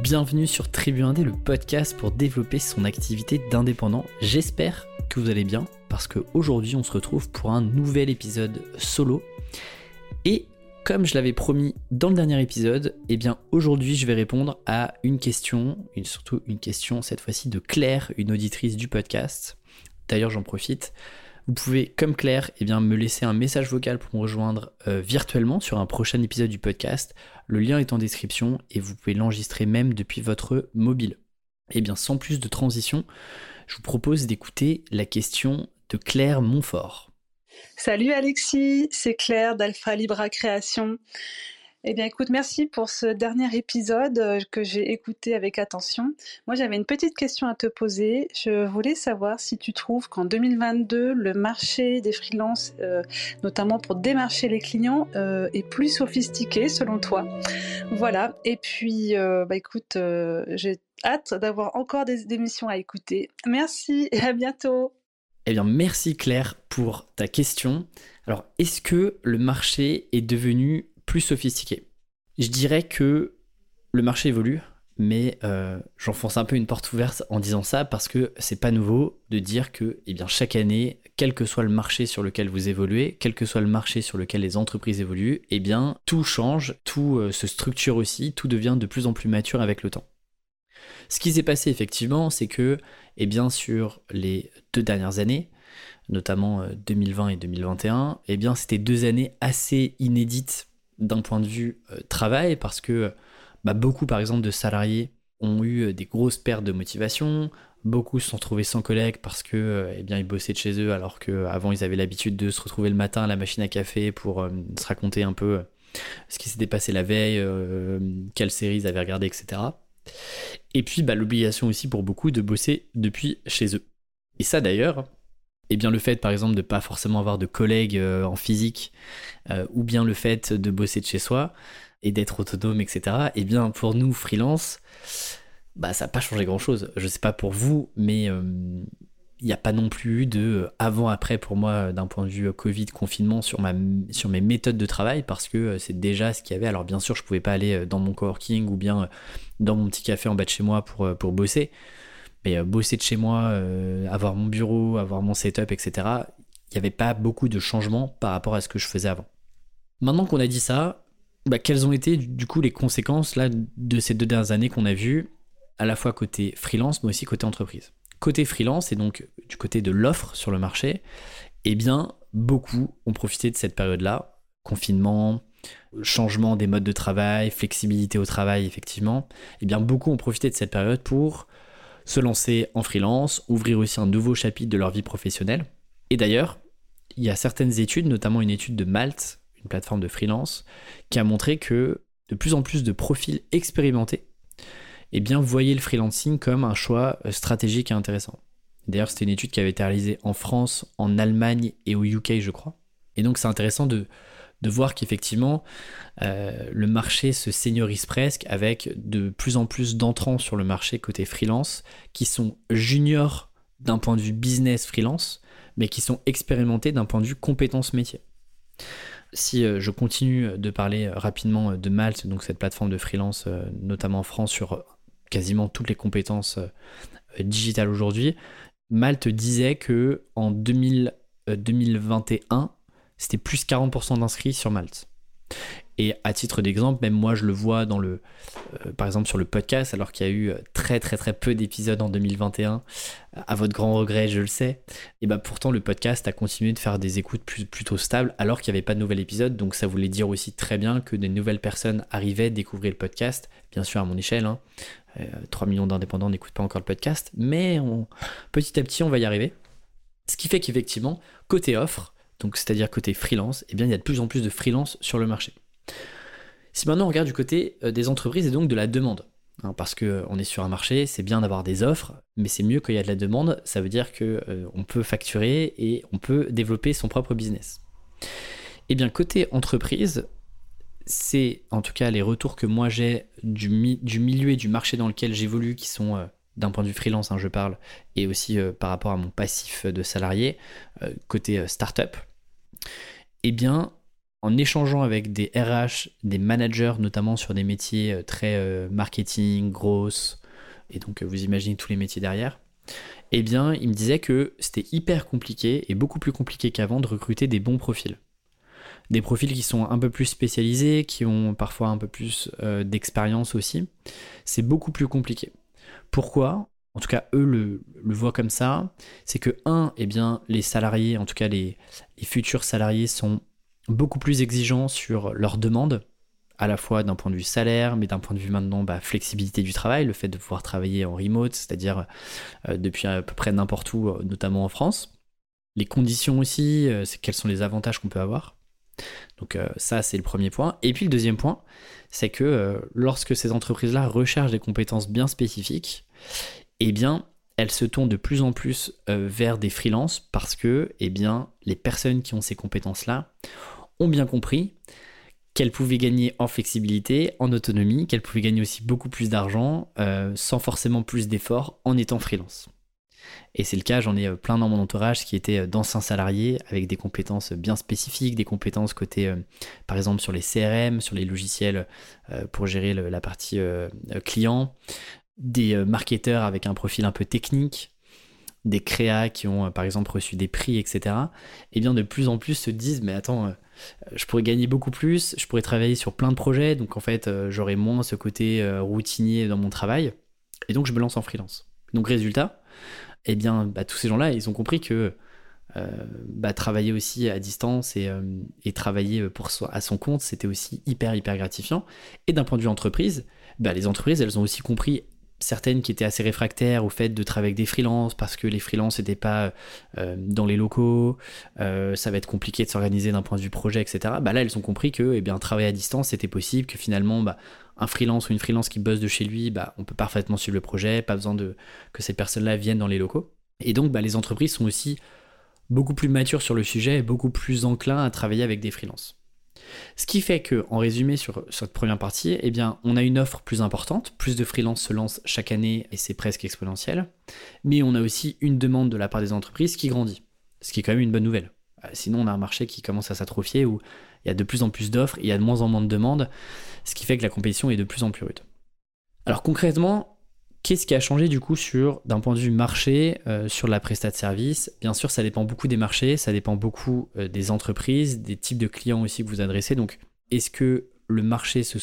Bienvenue sur Tribu Indé, le podcast pour développer son activité d'indépendant. J'espère que vous allez bien parce qu'aujourd'hui on se retrouve pour un nouvel épisode solo. Et comme je l'avais promis dans le dernier épisode, eh bien aujourd'hui je vais répondre à une question, surtout une question cette fois-ci de Claire, une auditrice du podcast. D'ailleurs j'en profite. Vous pouvez, comme Claire, eh bien, me laisser un message vocal pour me rejoindre euh, virtuellement sur un prochain épisode du podcast. Le lien est en description et vous pouvez l'enregistrer même depuis votre mobile. Et eh bien, sans plus de transition, je vous propose d'écouter la question de Claire Montfort. Salut Alexis, c'est Claire d'Alpha Libra Création. Eh bien, écoute, merci pour ce dernier épisode euh, que j'ai écouté avec attention. Moi, j'avais une petite question à te poser. Je voulais savoir si tu trouves qu'en 2022, le marché des freelances, euh, notamment pour démarcher les clients, euh, est plus sophistiqué selon toi? Voilà. Et puis, bah, écoute, j'ai hâte d'avoir encore des émissions à écouter. Merci et à bientôt. Eh bien, merci Claire pour ta question. Alors, est-ce que le marché est devenu plus sophistiqué Je dirais que le marché évolue, mais euh, j'enfonce un peu une porte ouverte en disant ça parce que c'est pas nouveau de dire que eh bien, chaque année, quel que soit le marché sur lequel vous évoluez, quel que soit le marché sur lequel les entreprises évoluent, eh bien, tout change, tout euh, se structure aussi, tout devient de plus en plus mature avec le temps. Ce qui s'est passé effectivement, c'est que, eh bien, sur les deux dernières années, notamment 2020 euh, et 2021, eh bien, c'était deux années assez inédites d'un point de vue euh, travail, parce que bah, beaucoup, par exemple, de salariés ont eu euh, des grosses pertes de motivation, beaucoup se sont retrouvés sans collègues parce que eh bien ils bossaient de chez eux alors qu'avant ils avaient l'habitude de se retrouver le matin à la machine à café pour se raconter un peu ce qui s'était passé la veille, quelles séries ils avaient regardé, etc. Et puis bah, l'obligation aussi pour beaucoup de bosser depuis chez eux. Et ça d'ailleurs, eh bien le fait par exemple de ne pas forcément avoir de collègues euh, en physique, euh, ou bien le fait de bosser de chez soi et d'être autonome, etc. Eh bien pour nous freelance, bah ça n'a pas changé grand chose. Je sais pas pour vous, mais euh, il n'y a pas non plus eu de avant-après pour moi d'un point de vue Covid, confinement sur, mes méthodes de travail parce que c'est déjà ce qu'il y avait. Alors bien sûr, je pouvais pas aller dans mon coworking ou bien dans mon petit café en bas de chez moi pour bosser. Mais euh, bosser de chez moi, euh, avoir mon bureau, avoir mon setup, etc., il n'y avait pas beaucoup de changements par rapport à ce que je faisais avant. Maintenant qu'on a dit ça, bah, quelles ont été du coup les conséquences là, de ces deux dernières années qu'on a vues, à la fois côté freelance, mais aussi côté entreprise? Côté freelance, et donc du côté de l'offre sur le marché, eh bien, beaucoup ont profité de cette période-là, confinement, changement des modes de travail, flexibilité au travail, effectivement, eh bien, beaucoup ont profité de cette période pour se lancer en freelance, ouvrir aussi un nouveau chapitre de leur vie professionnelle. Et d'ailleurs, il y a certaines études, notamment une étude de Malte, une plateforme de freelance, qui a montré que de plus en plus de profils expérimentés eh bien, voyaient le freelancing comme un choix euh, stratégique et intéressant. D'ailleurs, c'était une étude qui avait été réalisée en France, en Allemagne et au UK, je crois. Et donc, c'est intéressant de, de voir qu'effectivement, euh, le marché se seniorise presque avec de plus en plus d'entrants sur le marché côté freelance qui sont juniors d'un point de vue business freelance, mais qui sont expérimentés d'un point de vue compétences métier. Si euh, je continue de parler rapidement de Malte, donc cette plateforme de freelance, euh, notamment en France, sur quasiment toutes les compétences digitales aujourd'hui, Malte disait que en 2021, c'était plus 40% d'inscrits sur Malte. Et à titre d'exemple, même moi je le vois dans le, euh, par exemple sur le podcast, alors qu'il y a eu très très très peu d'épisodes en 2021, à votre grand regret, je le sais. Et bah pourtant le podcast a continué de faire des écoutes plutôt stables, alors qu'il n'y avait pas de nouvel épisode. Donc ça voulait dire aussi très bien que des nouvelles personnes arrivaient, découvrir le podcast, bien sûr à mon échelle. 3 hein. euh, millions d'indépendants n'écoutent pas encore le podcast, mais petit à petit on va y arriver. Ce qui fait qu'effectivement, côté offre, donc c'est-à-dire côté freelance, eh bien il y a de plus en plus de freelance sur le marché. Si maintenant on regarde du côté euh, des entreprises et donc de la demande, hein, parce qu'on euh, est sur un marché, c'est bien d'avoir des offres, mais c'est mieux quand il y a de la demande, ça veut dire qu'on euh, peut facturer et on peut développer son propre business. Eh bien côté entreprise, c'est en tout cas les retours que moi j'ai du, milieu et du marché dans lequel j'évolue, qui sont d'un point de vue freelance, hein, je parle, et aussi par rapport à mon passif de salarié, côté startup, eh bien, en échangeant avec des RH, des managers, notamment sur des métiers euh, très euh, marketing, grosses, et donc vous imaginez tous les métiers derrière, eh bien, il me disait que c'était hyper compliqué et beaucoup plus compliqué qu'avant de recruter des bons profils. Des profils qui sont un peu plus spécialisés, qui ont parfois un peu plus d'expérience aussi. C'est beaucoup plus compliqué. Pourquoi? En tout cas eux le, voient comme ça, c'est que un, eh bien, les salariés, en tout cas les, futurs salariés sont beaucoup plus exigeants sur leurs demandes, à la fois d'un point de vue salaire, mais d'un point de vue maintenant bah, flexibilité du travail, le fait de pouvoir travailler en remote, c'est-à-dire euh, depuis à peu près n'importe où, euh, notamment en France. Les conditions aussi, euh, c'est quels sont les avantages qu'on peut avoir. Donc ça, c'est le premier point. Et puis le deuxième point, c'est que lorsque ces entreprises-là recherchent des compétences bien spécifiques, eh bien, elle se tourne de plus en plus euh, vers des freelances parce que, eh bien, les personnes qui ont ces compétences-là ont bien compris qu'elles pouvaient gagner en flexibilité, en autonomie, qu'elles pouvaient gagner aussi beaucoup plus d'argent euh, sans forcément plus d'efforts en étant freelance. Et c'est le cas, j'en ai euh, plein dans mon entourage qui étaient d'anciens salariés avec des compétences bien spécifiques, des compétences côté, par exemple, sur les CRM, sur les logiciels pour gérer la partie client, des euh, marketeurs avec un profil un peu technique, des créas qui ont euh, par exemple reçu des prix, etc., et eh bien de plus en plus se disent mais attends, euh, je pourrais gagner beaucoup plus, je pourrais travailler sur plein de projets, donc en fait j'aurais moins ce côté routinier dans mon travail, et donc je me lance en freelance. Donc résultat, eh bien bah, tous ces gens-là, ils ont compris que bah, travailler aussi à distance et, travailler pour soi, à son compte, c'était aussi hyper hyper gratifiant. Et d'un point de vue entreprise, bah, les entreprises, elles ont aussi compris certaines qui étaient assez réfractaires au fait de travailler avec des freelances parce que les freelances n'étaient pas euh, dans les locaux, euh, ça va être compliqué de s'organiser d'un point de vue projet, etc. Bah là, elles ont compris que eh travailler à distance, c'était possible, que finalement, bah, un freelance ou une freelance qui bosse de chez lui, bah, on peut parfaitement suivre le projet, pas besoin de, que ces personnes-là viennent dans les locaux. Et donc, bah, les entreprises sont aussi beaucoup plus matures sur le sujet et beaucoup plus enclins à travailler avec des freelances. Ce qui fait que, en résumé sur cette première partie, eh on a une offre plus importante, plus de freelance se lancent chaque année et c'est presque exponentiel, mais on a aussi une demande de la part des entreprises qui grandit, ce qui est quand même une bonne nouvelle. Euh, sinon, on a un marché qui commence à s'atrophier où il y a de plus en plus d'offres, il y a de moins en moins de demandes, ce qui fait que la compétition est de plus en plus rude. Alors concrètement, Qu'est-ce qui a changé du coup sur d'un point de vue marché euh, sur la prestat de service? Bien sûr, ça dépend beaucoup des marchés, ça dépend beaucoup euh, des entreprises, des types de clients aussi que vous adressez. Donc, est-ce que le marché se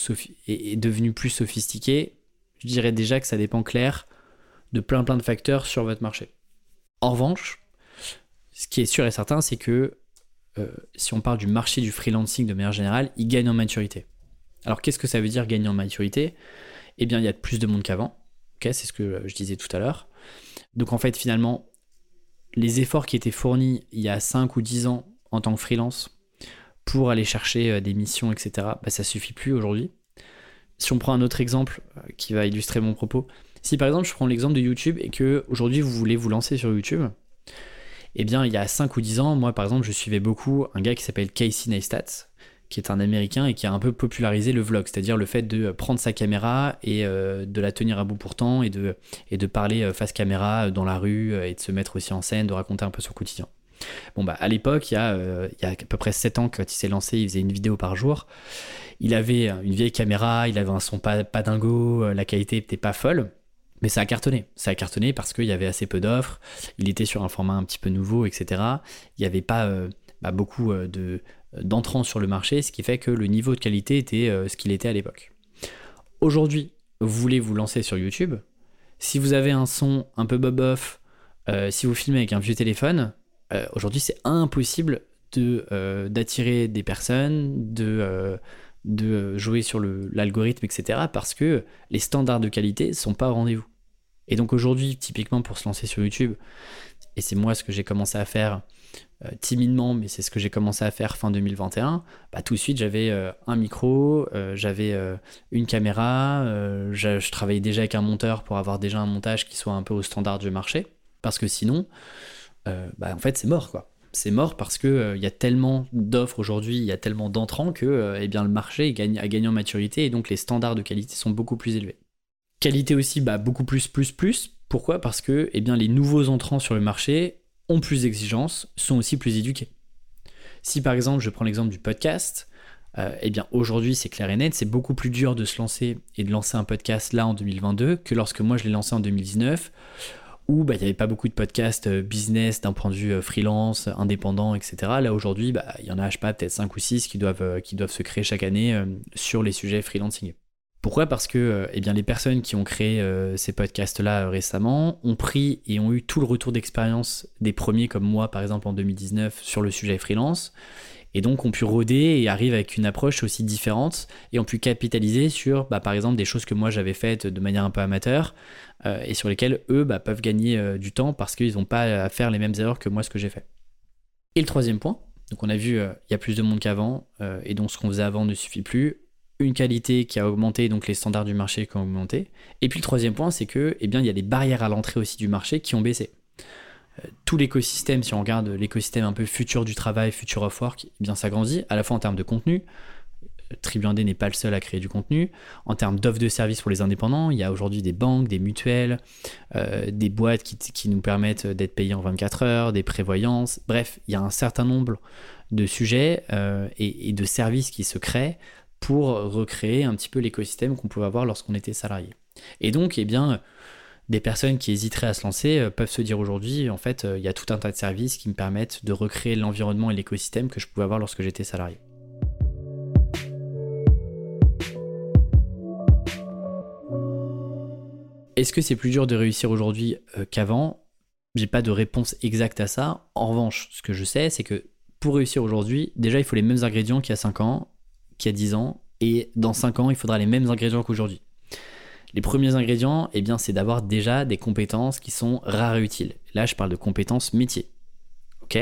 est, devenu plus sophistiqué? Je dirais déjà que ça dépend clair de plein plein de facteurs sur votre marché. En revanche, ce qui est sûr et certain, c'est que euh, si on parle du marché du freelancing de manière générale, il gagne en maturité. Alors qu'est-ce que ça veut dire gagner en maturité? Eh bien, il y a plus de monde qu'avant c'est ce que je disais tout à l'heure. Donc en fait, finalement, les efforts qui étaient fournis il y a 5 ou 10 ans en tant que freelance pour aller chercher euh, des missions, etc., bah, ça suffit plus aujourd'hui. Si on prend un autre exemple euh, qui va illustrer mon propos, si par exemple je prends l'exemple de YouTube et que aujourd'hui vous voulez vous lancer sur YouTube, eh bien il y a 5 ou 10 ans, moi par exemple je suivais beaucoup un gars qui s'appelle Casey Neistat, qui est un Américain et qui a un peu popularisé le vlog, c'est-à-dire le fait de prendre sa caméra et euh, de la tenir à bout pourtant et de, et de parler euh, face caméra euh, dans la rue et de se mettre aussi en scène, de raconter un peu son quotidien. Bon bah à l'époque, il, y a, il y a à peu près 7 ans quand il s'est lancé, il faisait une vidéo par jour. Il avait une vieille caméra, il avait un son pas, pas dingo, la qualité n'était pas folle. Mais ça a cartonné. Ça a cartonné parce qu'il y avait assez peu d'offres, il était sur un format un petit peu nouveau, etc. Il n'y avait pas bah, beaucoup de, d'entrants sur le marché, ce qui fait que le niveau de qualité était euh, ce qu'il était à l'époque. Aujourd'hui, vous voulez vous lancer sur YouTube, si vous avez un son un peu bob-off, euh, si vous filmez avec un vieux téléphone, euh, aujourd'hui c'est impossible de, d'attirer des personnes, de, de jouer sur l'algorithme, etc. parce que les standards de qualité sont pas au rendez-vous. Et donc aujourd'hui, typiquement pour se lancer sur YouTube, et c'est moi ce que j'ai commencé à faire euh, timidement, mais c'est ce que j'ai commencé à faire fin 2021, bah, tout de suite j'avais euh, un micro, euh, j'avais une caméra, je, travaillais déjà avec un monteur pour avoir déjà un montage qui soit un peu au standard du marché, parce que sinon, bah, en fait c'est mort quoi. C'est mort parce que il y a tellement d'offres aujourd'hui, il y a tellement d'entrants que eh bien, le marché gagne, a gagné en maturité et donc les standards de qualité sont beaucoup plus élevés. Qualité aussi, bah, beaucoup plus, plus, plus. Pourquoi? Parce que eh bien, les nouveaux entrants sur le marché ont plus d'exigences, sont aussi plus éduqués. Si par exemple je prends l'exemple du podcast, eh bien aujourd'hui c'est clair et net, c'est beaucoup plus dur de se lancer et de lancer un podcast là en 2022 que lorsque moi je l'ai lancé en 2019 où bah, il n'y avait pas beaucoup de podcasts euh, business d'un point de vue euh, freelance, indépendant, etc. Là aujourd'hui, bah, il y en a, je sais pas, peut-être 5 ou 6 qui doivent, euh, qui doivent se créer chaque année sur les sujets freelancing. Pourquoi? Parce que eh bien, les personnes qui ont créé ces podcasts-là récemment ont pris et ont eu tout le retour d'expérience des premiers comme moi, par exemple en 2019, sur le sujet freelance, et donc ont pu rôder et arrivent avec une approche aussi différente et ont pu capitaliser sur, bah, par exemple, des choses que moi j'avais faites de manière un peu amateur euh, et sur lesquelles eux bah, peuvent gagner euh, du temps parce qu'ils n'ont pas à faire les mêmes erreurs que moi ce que j'ai fait. Et le troisième point, donc on a vu, euh, il y a plus de monde qu'avant et donc ce qu'on faisait avant ne suffit plus. Une qualité qui a augmenté, donc les standards du marché qui ont augmenté. Et puis le troisième point, c'est que, eh bien, il y a des barrières à l'entrée aussi du marché qui ont baissé tout l'écosystème, si on regarde l'écosystème un peu futur du travail, future of work, eh bien ça grandit, à la fois en termes de contenu. Tribuandé n'est pas le seul à créer du contenu. En termes d'offres de services pour les indépendants, il y a aujourd'hui des banques, des mutuelles, euh, des boîtes qui, nous permettent d'être payés en 24 heures, des prévoyances. Bref, il y a un certain nombre de sujets euh, et, de services qui se créent pour recréer un petit peu l'écosystème qu'on pouvait avoir lorsqu'on était salarié. Et donc, eh bien, des personnes qui hésiteraient à se lancer euh, peuvent se dire aujourd'hui, en fait, euh, il y a tout un tas de services qui me permettent de recréer l'environnement et l'écosystème que je pouvais avoir lorsque j'étais salarié. Est-ce que c'est plus dur de réussir aujourd'hui euh, qu'avant? J'ai pas de réponse exacte à ça. En revanche, ce que je sais, c'est que pour réussir aujourd'hui, déjà, il faut les mêmes ingrédients qu'il y a 5 ans, qu'il y a 10 ans, et dans 5 ans, il faudra les mêmes ingrédients qu'aujourd'hui. Les premiers ingrédients, eh bien, c'est d'avoir déjà des compétences qui sont rares et utiles. Là, je parle de compétences métiers. Ok?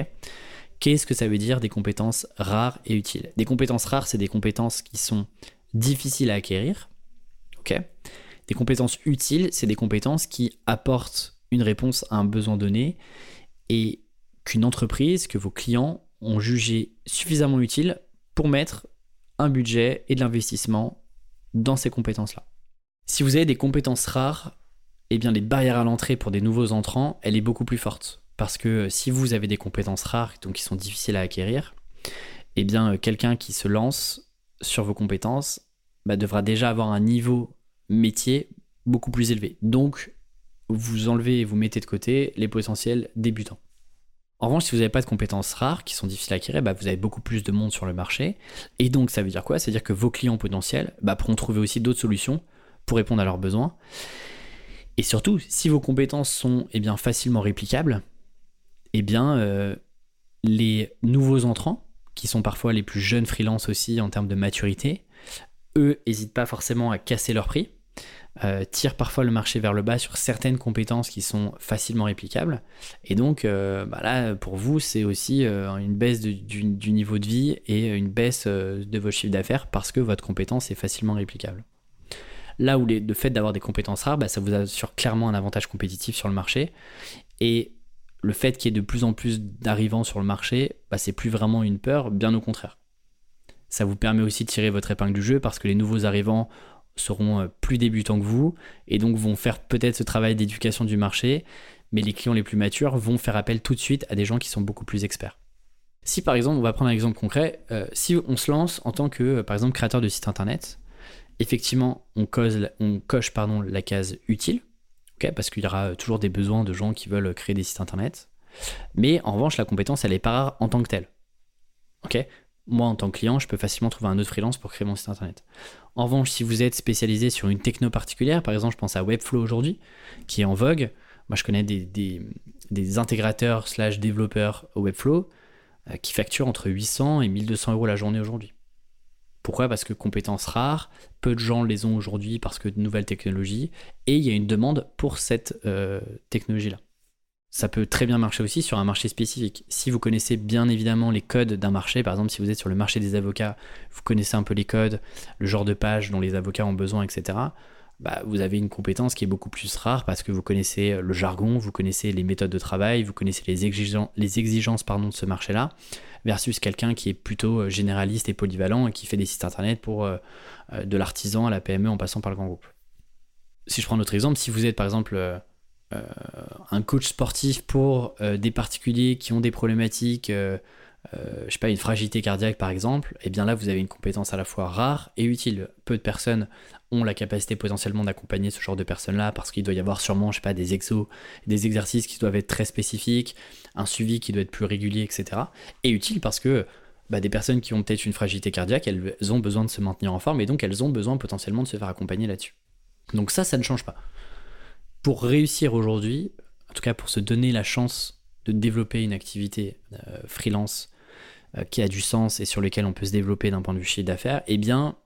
Qu'est-ce que ça veut dire des compétences rares et utiles? Des compétences rares, c'est des compétences qui sont difficiles à acquérir. Ok? Des compétences utiles, c'est des compétences qui apportent une réponse à un besoin donné et qu'une entreprise, que vos clients ont jugé suffisamment utile pour mettre un budget et de l'investissement dans ces compétences-là. Si vous avez des compétences rares, eh bien les barrières à l'entrée pour des nouveaux entrants, elle est beaucoup plus forte. Parce que si vous avez des compétences rares, donc qui sont difficiles à acquérir, eh bien euh, quelqu'un qui se lance sur vos compétences bah, devra déjà avoir un niveau métier beaucoup plus élevé. Donc vous enlevez et vous mettez de côté les potentiels débutants. En revanche, si vous n'avez pas de compétences rares qui sont difficiles à acquérir, bah, vous avez beaucoup plus de monde sur le marché. Et donc, ça veut dire quoi? Ça veut dire que vos clients potentiels bah, pourront trouver aussi d'autres solutions pour répondre à leurs besoins. Et surtout, si vos compétences sont eh facilement réplicables, eh euh, les nouveaux entrants, qui sont parfois les plus jeunes freelances aussi en termes de maturité, eux n'hésitent pas forcément à casser leur prix, euh, tirent parfois le marché vers le bas sur certaines compétences qui sont facilement réplicables. Et donc, euh, bah là, pour vous, c'est aussi une baisse du, niveau de vie et une baisse de votre chiffre d'affaires parce que votre compétence est facilement réplicable. Là où le fait d'avoir des compétences rares, bah, ça vous assure clairement un avantage compétitif sur le marché. Et le fait qu'il y ait de plus en plus d'arrivants sur le marché, bah, c'est plus vraiment une peur, bien au contraire. Ça vous permet aussi de tirer votre épingle du jeu parce que les nouveaux arrivants seront euh, plus débutants que vous et donc vont faire peut-être ce travail d'éducation du marché, mais les clients les plus matures vont faire appel tout de suite à des gens qui sont beaucoup plus experts. Si par exemple, on va prendre un exemple concret, euh, si on se lance en tant que, euh, par exemple, créateur de site internet, effectivement, on, coche pardon, la case utile, parce qu'il y aura toujours des besoins de gens qui veulent créer des sites internet. Mais en revanche, la compétence, elle est pas rare en tant que telle. Moi, en tant que client, je peux facilement trouver un autre freelance pour créer mon site internet. En revanche, si vous êtes spécialisé sur une techno particulière, par exemple, je pense à Webflow aujourd'hui, qui est en vogue. Moi, je connais des, intégrateurs slash développeurs Webflow euh, qui facturent entre 800 et 1200 euros la journée aujourd'hui. Pourquoi? Parce que compétences rares, peu de gens les ont aujourd'hui parce que de nouvelles technologies, et il y a une demande pour cette euh, technologie-là. Ça peut très bien marcher aussi sur un marché spécifique. Si vous connaissez bien évidemment les codes d'un marché, par exemple si vous êtes sur le marché des avocats, vous connaissez un peu les codes, le genre de page dont les avocats ont besoin, etc. Bah, vous avez une compétence qui est beaucoup plus rare parce que vous connaissez le jargon, vous connaissez les méthodes de travail, vous connaissez les, exigences, de ce marché-là versus quelqu'un qui est plutôt euh, généraliste et polyvalent et qui fait des sites internet pour euh, euh, de l'artisan à la PME en passant par le grand groupe. Si je prends notre exemple, si vous êtes par exemple un coach sportif pour des particuliers qui ont des problématiques euh, je sais pas, une fragilité cardiaque par exemple, et eh bien là vous avez une compétence à la fois rare et utile. Peu de personnes ont la capacité potentiellement d'accompagner ce genre de personnes-là parce qu'il doit y avoir sûrement, je sais pas, des exos, des exercices qui doivent être très spécifiques, un suivi qui doit être plus régulier, etc. Et utile parce que bah, des personnes qui ont peut-être une fragilité cardiaque, elles ont besoin de se maintenir en forme et donc elles ont besoin potentiellement de se faire accompagner là-dessus. Donc ça, ça ne change pas. Pour réussir aujourd'hui, en tout cas pour se donner la chance de développer une activité euh, freelance euh, qui a du sens et sur lequel on peut se développer d'un point de vue chiffre d'affaires, eh bien,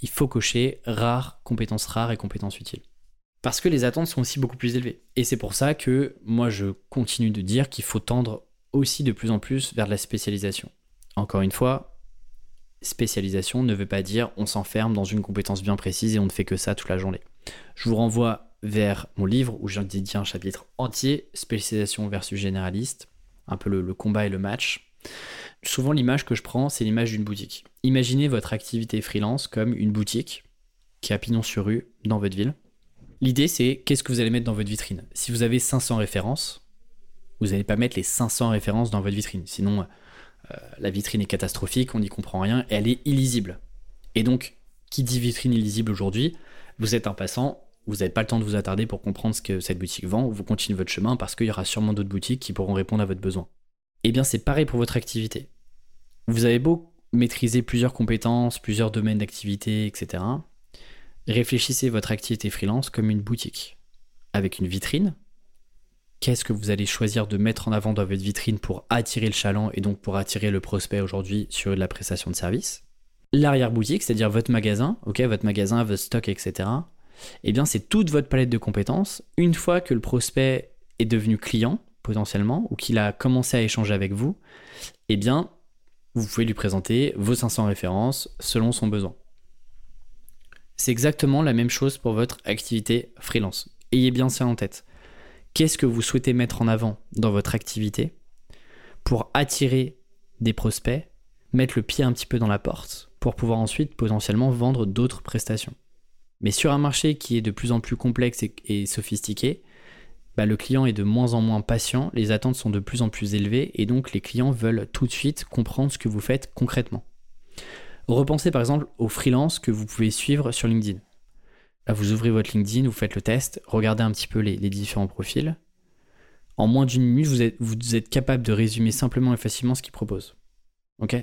il faut cocher rares, compétences rares et compétences utiles. Parce que les attentes sont aussi beaucoup plus élevées. Et c'est pour ça que moi, je continue de dire qu'il faut tendre aussi de plus en plus vers la spécialisation. Encore une fois, spécialisation ne veut pas dire on s'enferme dans une compétence bien précise et on ne fait que ça toute la journée. Je vous renvoie vers mon livre où j'ai dédié un chapitre entier, spécialisation versus généraliste, un peu le, combat et le match. Souvent l'image que je prends, c'est l'image d'une boutique. Imaginez votre activité freelance comme une boutique qui a pignon sur rue dans votre ville. L'idée c'est qu'est-ce que vous allez mettre dans votre vitrine? Si vous avez 500 références, vous n'allez pas mettre les 500 références dans votre vitrine. Sinon, euh, la vitrine est catastrophique, on n'y comprend rien et elle est illisible. Et donc, qui dit vitrine illisible aujourd'hui? Vous êtes un passant, vous n'avez pas le temps de vous attarder pour comprendre ce que cette boutique vend, vous continuez votre chemin parce qu'il y aura sûrement d'autres boutiques qui pourront répondre à votre besoin. Eh bien, c'est pareil pour votre activité. Vous avez beau maîtriser plusieurs compétences, plusieurs domaines d'activité, etc. Réfléchissez votre activité freelance comme une boutique, avec une vitrine. Qu'est-ce que vous allez choisir de mettre en avant dans votre vitrine pour attirer le chaland et donc pour attirer le prospect aujourd'hui sur la prestation de service? L'arrière-boutique, c'est-à-dire votre magasin, ok, votre magasin, votre stock, etc eh bien c'est toute votre palette de compétences. Une fois que le prospect est devenu client, potentiellement, ou qu'il a commencé à échanger avec vous, eh bien, vous pouvez lui présenter vos 500 références selon son besoin. C'est exactement la même chose pour votre activité freelance. Ayez bien ça en tête. Qu'est-ce que vous souhaitez mettre en avant dans votre activité pour attirer des prospects, mettre le pied un petit peu dans la porte, pour pouvoir ensuite potentiellement vendre d'autres prestations? Mais sur un marché qui est de plus en plus complexe et, sophistiqué, bah, le client est de moins en moins patient, les attentes sont de plus en plus élevées et donc les clients veulent tout de suite comprendre ce que vous faites concrètement. Repensez par exemple aux freelances que vous pouvez suivre sur LinkedIn. vous ouvrez votre LinkedIn, vous faites le test, regardez un petit peu les, différents profils. En moins d'une minute, vous êtes, capable de résumer simplement et facilement ce qu'ils proposent.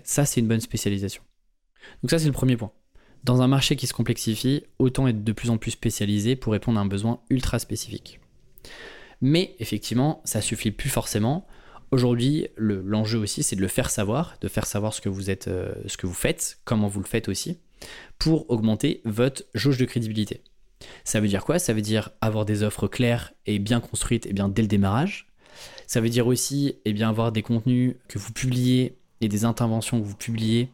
Ça, c'est une bonne spécialisation. Donc ça, c'est le premier point. Dans un marché qui se complexifie, autant être de plus en plus spécialisé pour répondre à un besoin ultra spécifique. Mais effectivement, ça suffit plus forcément. Aujourd'hui, l'enjeu aussi, c'est de le faire savoir, de faire savoir ce que vous êtes, euh, ce que vous faites, comment vous le faites aussi, pour augmenter votre jauge de crédibilité. Ça veut dire quoi? Ça veut dire avoir des offres claires et bien construites et bien dès le démarrage. Ça veut dire aussi eh avoir des contenus que vous publiez et des interventions que vous publiez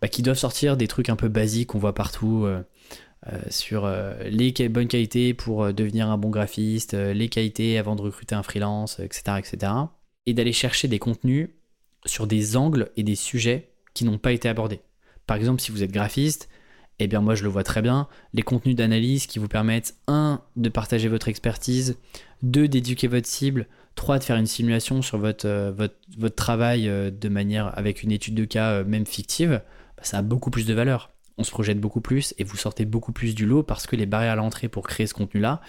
bah, qui doivent sortir des trucs un peu basiques qu'on voit partout euh, euh, sur euh, les bonnes qualités pour devenir un bon graphiste, les qualités avant de recruter un freelance, etc. etc. et d'aller chercher des contenus sur des angles et des sujets qui n'ont pas été abordés. Par exemple, si vous êtes graphiste, eh bien moi je le vois très bien, les contenus d'analyse qui vous permettent, un, de partager votre expertise, deux, d'éduquer votre cible, trois, de faire une simulation sur votre, votre, travail de manière avec une étude de cas même fictive, ça a beaucoup plus de valeur. On se projette beaucoup plus et vous sortez beaucoup plus du lot parce que les barrières à l'entrée pour créer ce contenu-là,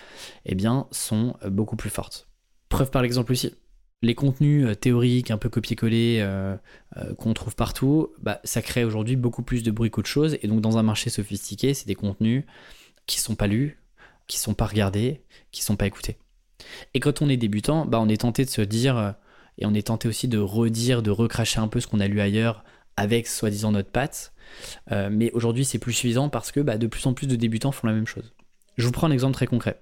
eh bien, sont euh, beaucoup plus fortes. Preuve par l'exemple aussi. Les contenus euh, théoriques, un peu copier-coller, euh, qu'on trouve partout, bah, ça crée aujourd'hui beaucoup plus de bruit qu'autre chose. Et donc, dans un marché sophistiqué, c'est des contenus qui sont pas lus, qui sont pas regardés, qui sont pas écoutés. Et quand on est débutant, bah, on est tenté de se dire, et on est tenté aussi de redire, de recracher un peu ce qu'on a lu ailleurs avec soi-disant notre patte. Euh, mais aujourd'hui, c'est plus suffisant parce que bah, de plus en plus de débutants font la même chose. Je vous prends un exemple très concret.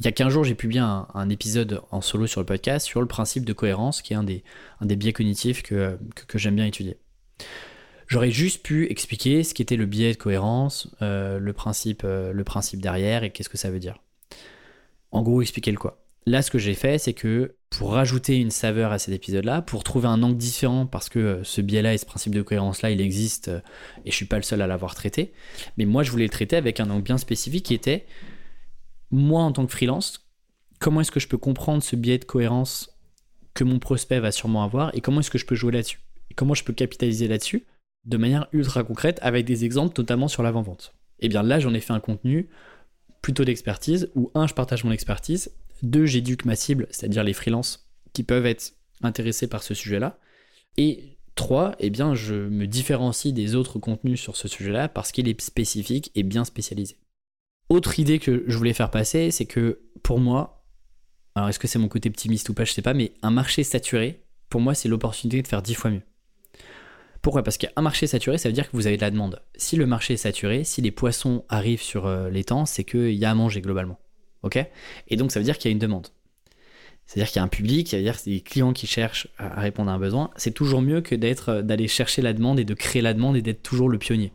Il y a 15 jours, j'ai publié un, épisode en solo sur le podcast sur le principe de cohérence, qui est un des, biais cognitifs que, j'aime bien étudier. J'aurais juste pu expliquer ce qu'était le biais de cohérence, euh, le, euh, le principe derrière et qu'est-ce que ça veut dire. En gros, expliquer le quoi. Là, ce que j'ai fait, c'est que pour rajouter une saveur à cet épisode-là, pour trouver un angle différent, parce que euh, ce biais-là et ce principe de cohérence-là, il existe, euh, et je suis pas le seul à l'avoir traité, mais moi, je voulais le traiter avec un angle bien spécifique qui était, moi, en tant que freelance, comment est-ce que je peux comprendre ce biais de cohérence que mon prospect va sûrement avoir, et comment est-ce que je peux jouer là-dessus? Et comment je peux capitaliser là-dessus de manière ultra concrète avec des exemples, notamment sur l'avant-vente? Eh bien là, j'en ai fait un contenu plutôt d'expertise où, un, je partage mon expertise, deux, j'éduque ma cible, c'est-à-dire les freelances qui peuvent être intéressés par ce sujet-là, et trois, eh bien, je me différencie des autres contenus sur ce sujet-là parce qu'il est spécifique et bien spécialisé. Autre idée que je voulais faire passer, c'est que pour moi, alors est-ce que c'est mon côté optimiste ou pas, je sais pas, mais un marché saturé, pour moi, c'est l'opportunité de faire dix fois mieux. Pourquoi? Parce qu'un marché saturé, ça veut dire que vous avez de la demande. Si le marché est saturé, si les poissons arrivent sur euh, les temps, c'est qu'il y a à manger globalement. Et donc ça veut dire qu'il y a une demande. C'est-à-dire qu'il y a un public, c'est-à-dire des clients qui cherchent à répondre à un besoin. C'est toujours mieux que euh, d'aller chercher la demande et de créer la demande et d'être toujours le pionnier.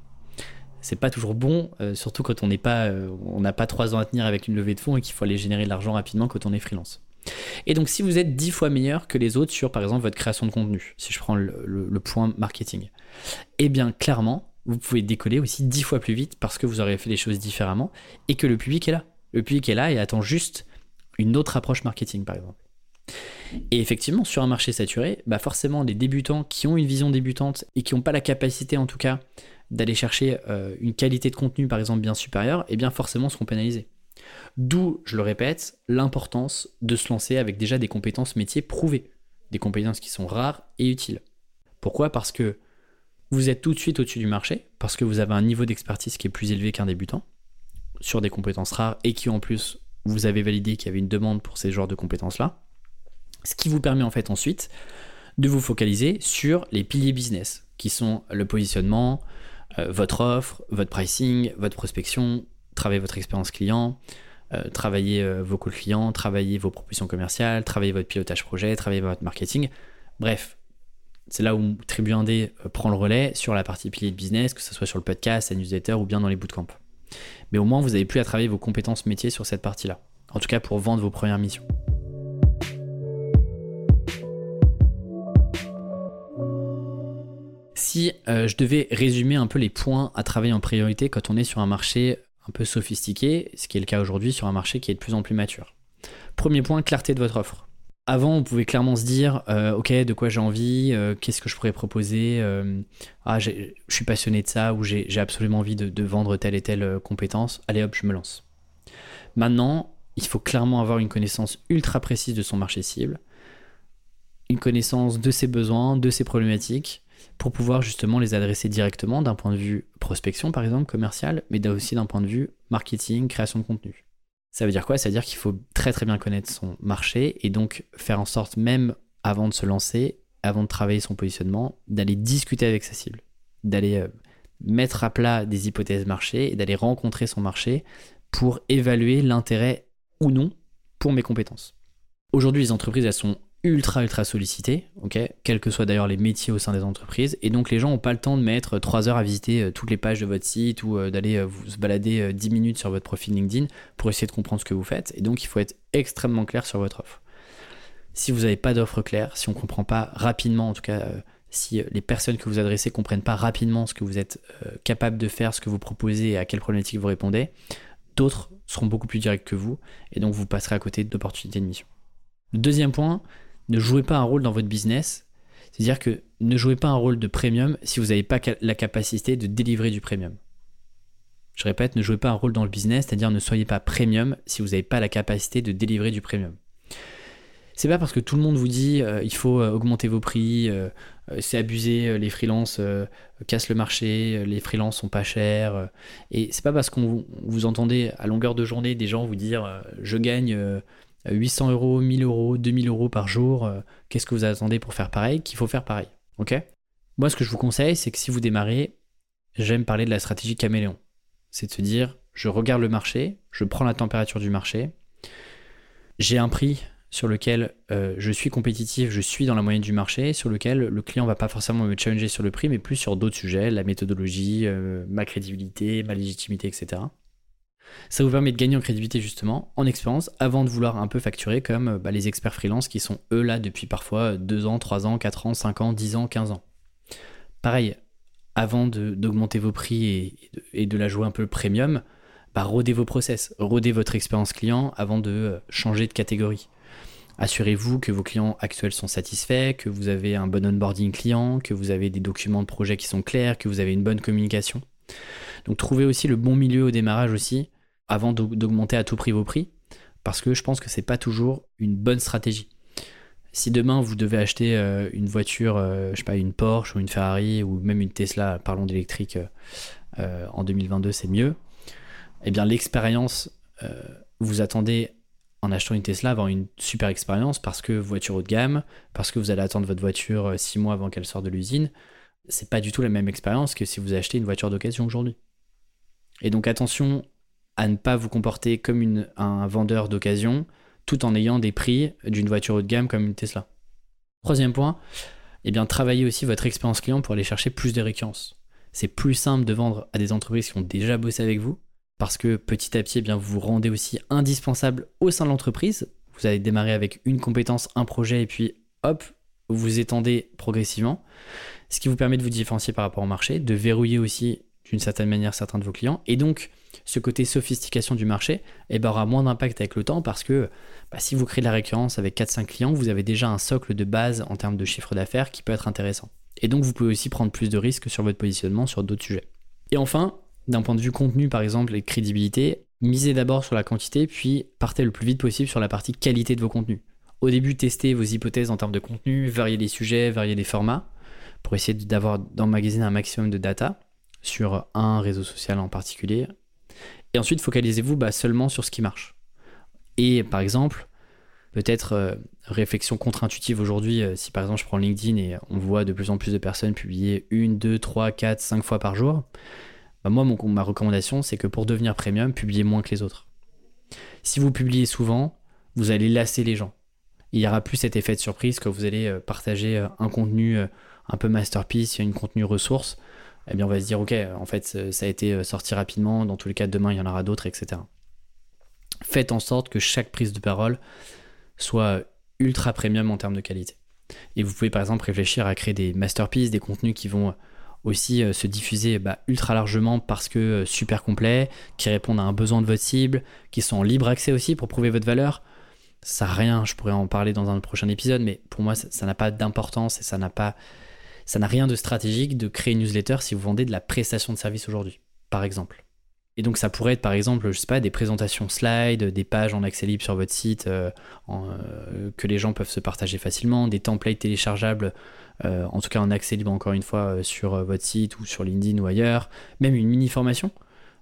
C'est pas toujours bon, euh, surtout quand on n'est pas, on n'a pas trois ans à tenir avec une levée de fonds et qu'il faut aller générer de l'argent rapidement quand on est freelance. Et donc si vous êtes dix fois meilleur que les autres sur par exemple votre création de contenu, si je prends le, point marketing, eh bien clairement, vous pouvez décoller aussi dix fois plus vite parce que vous aurez fait les choses différemment et que le public est là. Le public est là et attend juste une autre approche marketing par exemple. Et effectivement, sur un marché saturé, bah forcément, les débutants qui ont une vision débutante et qui n'ont pas la capacité, en tout cas, d'aller chercher euh, une qualité de contenu, par exemple, bien supérieure, eh bien forcément seront pénalisés. D'où, je le répète, l'importance de se lancer avec déjà des compétences métiers prouvées, des compétences qui sont rares et utiles. Pourquoi? Parce que vous êtes tout de suite au-dessus du marché, parce que vous avez un niveau d'expertise qui est plus élevé qu'un débutant, sur des compétences rares, et qui en plus, vous avez validé qu'il y avait une demande pour ces genres de compétences-là. Ce qui vous permet en fait ensuite de vous focaliser sur les piliers business, qui sont le positionnement, euh, votre offre, votre pricing, votre prospection, travailler votre expérience client, euh, travailler euh, vos calls clients, travailler vos propositions commerciales, travailler votre pilotage projet, travailler votre marketing. Bref, c'est là où Tribu 1D euh, prend le relais sur la partie pilier de business, que ce soit sur le podcast, la newsletter ou bien dans les bootcamps. Mais au moins, vous n'avez plus à travailler vos compétences métiers sur cette partie-là. En tout cas, pour vendre vos premières missions. Si je devais résumer un peu les points à travailler en priorité quand on est sur un marché un peu sophistiqué, ce qui est le cas aujourd'hui sur un marché qui est de plus en plus mature. Premier point, clarté de votre offre. Avant, on pouvait clairement se dire, euh, ok, de quoi j'ai envie, euh, qu'est-ce que je pourrais proposer, euh, ah, je suis passionné de ça, ou j'ai absolument envie de, de, vendre telle et telle compétence, allez hop, je me lance. Maintenant, il faut clairement avoir une connaissance ultra précise de son marché cible, une connaissance de ses besoins, de ses problématiques, pour pouvoir justement les adresser directement d'un point de vue prospection par exemple, commercial, mais aussi d'un point de vue marketing, création de contenu. Ça veut dire quoi? Ça veut dire qu'il faut très très bien connaître son marché et donc faire en sorte même avant de se lancer, avant de travailler son positionnement, d'aller discuter avec sa cible, d'aller euh, mettre à plat des hypothèses marché et d'aller rencontrer son marché pour évaluer l'intérêt ou non pour mes compétences. Aujourd'hui, les entreprises, elles sont ultra ultra sollicité, ok, quels que soient d'ailleurs les métiers au sein des entreprises, et donc les gens n'ont pas le temps de mettre 3 heures à visiter euh, toutes les pages de votre site ou euh, d'aller euh, vous balader 10 minutes sur votre profil LinkedIn pour essayer de comprendre ce que vous faites, et donc il faut être extrêmement clair sur votre offre. Si vous n'avez pas d'offre claire, si on ne comprend pas rapidement, en tout cas si les personnes que vous adressez comprennent pas rapidement ce que vous êtes capable de faire, ce que vous proposez et à quelle problématique vous répondez, d'autres seront beaucoup plus directs que vous, et donc vous passerez à côté d'opportunités de mission. Le deuxième point, ne jouez pas un rôle dans votre business. C'est-à-dire que ne jouez pas un rôle de premium si vous n'avez pas la capacité de délivrer du premium. Je répète, ne jouez pas un rôle dans le business, c'est-à-dire ne soyez pas premium si vous n'avez pas la capacité de délivrer du premium. C'est pas parce que tout le monde vous dit euh, il faut euh, augmenter vos prix, euh, c'est abusé, les freelances cassent le marché, les freelances sont pas chers. et c'est pas parce qu'on vous entendez à longueur de journée des gens vous dire je gagne 800 euros, 1000 euros, 2000 euros par jour, euh, qu'est-ce que vous attendez pour faire pareil Qu'il faut faire pareil. Ok? Moi, ce que je vous conseille, c'est que si vous démarrez, j'aime parler de la stratégie caméléon. C'est de se dire, je regarde le marché, je prends la température du marché, j'ai un prix sur lequel euh, je suis compétitif, je suis dans la moyenne du marché, sur lequel le client va pas forcément me challenger sur le prix, mais plus sur d'autres sujets, la méthodologie, euh, ma crédibilité, ma légitimité, etc. Ça vous permet de gagner en crédibilité justement, en expérience, avant de vouloir un peu facturer comme euh, bah, les experts freelance qui sont eux là depuis parfois 2 ans, 3 ans, 4 ans, 5 ans, 10 ans, 15 ans. Pareil, avant d'augmenter vos prix et, de la jouer un peu premium, bah, rodez vos process, rodez votre expérience client avant de euh, changer de catégorie. Assurez-vous que vos clients actuels sont satisfaits, que vous avez un bon onboarding client, que vous avez des documents de projet qui sont clairs, que vous avez une bonne communication. Donc trouvez aussi le bon milieu au démarrage aussi, avant d'augmenter à tout prix vos prix, parce que je pense que c'est pas toujours une bonne stratégie. Si demain vous devez acheter euh, une voiture, euh, je sais pas, une Porsche ou une Ferrari ou même une Tesla, parlons d'électrique euh, en 2022, c'est mieux. Eh bien, l'expérience, vous attendez en achetant une Tesla avoir une super expérience parce que voiture haut de gamme, parce que vous allez attendre votre voiture 6 mois avant qu'elle sorte de l'usine. C'est pas du tout la même expérience que si vous achetez une voiture d'occasion aujourd'hui. Et donc attention à ne pas vous comporter comme un vendeur d'occasion tout en ayant des prix d'une voiture haut de gamme comme une Tesla. Troisième point, eh travaillez aussi votre expérience client pour aller chercher plus de récurrence. C'est plus simple de vendre à des entreprises qui ont déjà bossé avec vous, parce que petit à petit, eh vous vous rendez aussi indispensable au sein de l'entreprise. Vous allez démarrer avec une compétence, un projet, et puis hop, vous étendez progressivement, ce qui vous permet de vous différencier par rapport au marché, de verrouiller aussi d'une certaine manière certains de vos clients, et donc ce côté sophistication du marché eh ben, aura moins d'impact avec le temps parce que bah, si vous créez de la récurrence avec 4-5 clients, vous avez déjà un socle de base en termes de chiffre d'affaires qui peut être intéressant. Et donc vous pouvez aussi prendre plus de risques sur votre positionnement sur d'autres sujets. Et enfin, d'un point de vue contenu par exemple et crédibilité, misez d'abord sur la quantité puis partez le plus vite possible sur la partie qualité de vos contenus. Au début, testez vos hypothèses en termes de contenu, variez les sujets, variez les formats pour essayer d'avoir d'emmagasiner un maximum de data sur un réseau social en particulier, et ensuite, focalisez-vous bah, seulement sur ce qui marche. Et par exemple, peut-être euh, réflexion contre-intuitive aujourd'hui, euh, si par exemple je prends LinkedIn et on voit de plus en plus de personnes publier une, deux, trois, quatre, cinq fois par jour, bah, moi, ma recommandation, c'est que pour devenir premium, publiez moins que les autres. Si vous publiez souvent, vous allez lasser les gens. Il n'y aura plus cet effet de surprise que vous allez euh, partager un contenu un peu masterpiece, une contenu ressource eh bien on va se dire ok, en fait ça a été euh, sorti rapidement, dans tous les cas demain il y en aura d'autres, etc. Faites en sorte que chaque prise de parole soit ultra premium en termes de qualité. Et vous pouvez par exemple réfléchir à créer des masterpieces, des contenus qui vont aussi euh, se diffuser bah, ultra largement parce que euh, super complets, qui répondent à un besoin de votre cible, qui sont en libre accès aussi pour prouver votre valeur. Ça n'a rien, je pourrais en parler dans un prochain épisode, mais pour moi ça n'a pas d'importance et ça n'a pas ça n'a rien de stratégique de créer une newsletter si vous vendez de la prestation de service aujourd'hui, par exemple. Et donc ça pourrait être par exemple, je sais pas, des présentations slides, des pages en accès libre sur votre site euh, euh, que les gens peuvent se partager facilement, des templates téléchargeables, euh, en tout cas en accès libre encore une fois sur votre site ou sur LinkedIn ou ailleurs, même une mini formation,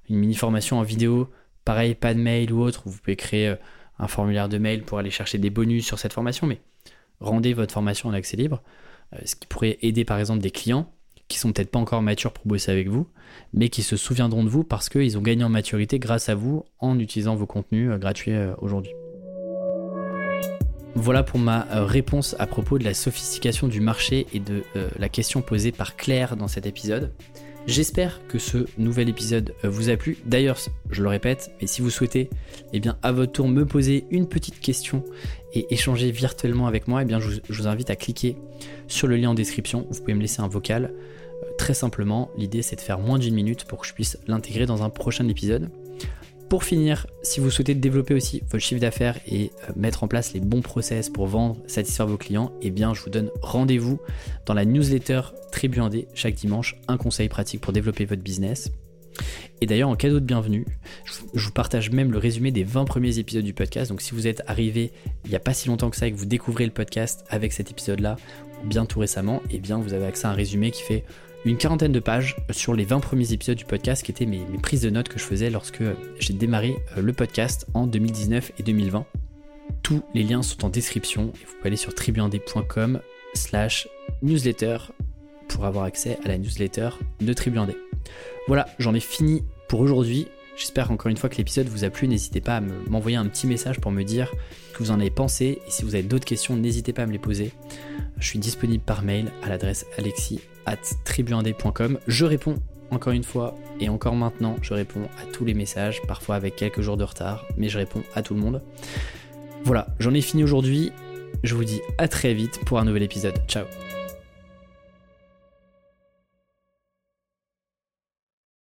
une mini formation en vidéo, pareil, pas de mail ou autre, vous pouvez créer un formulaire de mail pour aller chercher des bonus sur cette formation, mais rendez votre formation en accès libre. Euh, ce qui pourrait aider par exemple des clients qui sont peut-être pas encore matures pour bosser avec vous, mais qui se souviendront de vous parce qu'ils ont gagné en maturité grâce à vous en utilisant vos contenus euh, gratuits euh, aujourd'hui. Voilà pour ma réponse à propos de la sophistication du marché et de la question posée par Claire dans cet épisode. J'espère que ce nouvel épisode euh, vous a plu. D'ailleurs, je le répète, mais si vous souhaitez, eh à votre tour, me poser une petite question et échanger virtuellement avec moi, eh bien, je vous, invite à cliquer sur le lien en description. Vous pouvez me laisser un vocal. Euh, très simplement, l'idée c'est de faire moins d'une minute pour que je puisse l'intégrer dans un prochain épisode. Pour finir, si vous souhaitez développer aussi votre chiffre d'affaires et euh, mettre en place les bons process pour vendre, satisfaire vos clients, eh bien je vous donne rendez-vous dans la newsletter Tribu Indé chaque dimanche, un conseil pratique pour développer votre business. Et d'ailleurs, en cadeau de bienvenue, je vous partage même le résumé des 20 premiers épisodes du podcast. Donc si vous êtes arrivé il n'y a pas si longtemps que ça et que vous découvrez le podcast avec cet épisode-là, bien tout récemment, eh bien vous avez accès à un résumé qui fait une quarantaine de pages sur les 20 premiers épisodes du podcast qui étaient mes, prises de notes que je faisais lorsque j'ai démarré euh, le podcast en 2019 et 2020. Tous les liens sont en description et vous pouvez aller sur tribuandé.com slash newsletter pour avoir accès à la newsletter de Tribuandé. Voilà, j'en ai fini pour aujourd'hui. J'espère encore une fois que l'épisode vous a plu. N'hésitez pas à m'envoyer un petit message pour me dire ce que vous en avez pensé. Et si vous avez d'autres questions, n'hésitez pas à me les poser. Je suis disponible par mail à l'adresse alexis at Je réponds encore une fois et encore maintenant, je réponds à tous les messages, parfois avec quelques jours de retard, mais je réponds à tout le monde. Voilà, j'en ai fini aujourd'hui. Je vous dis à très vite pour un nouvel épisode. Ciao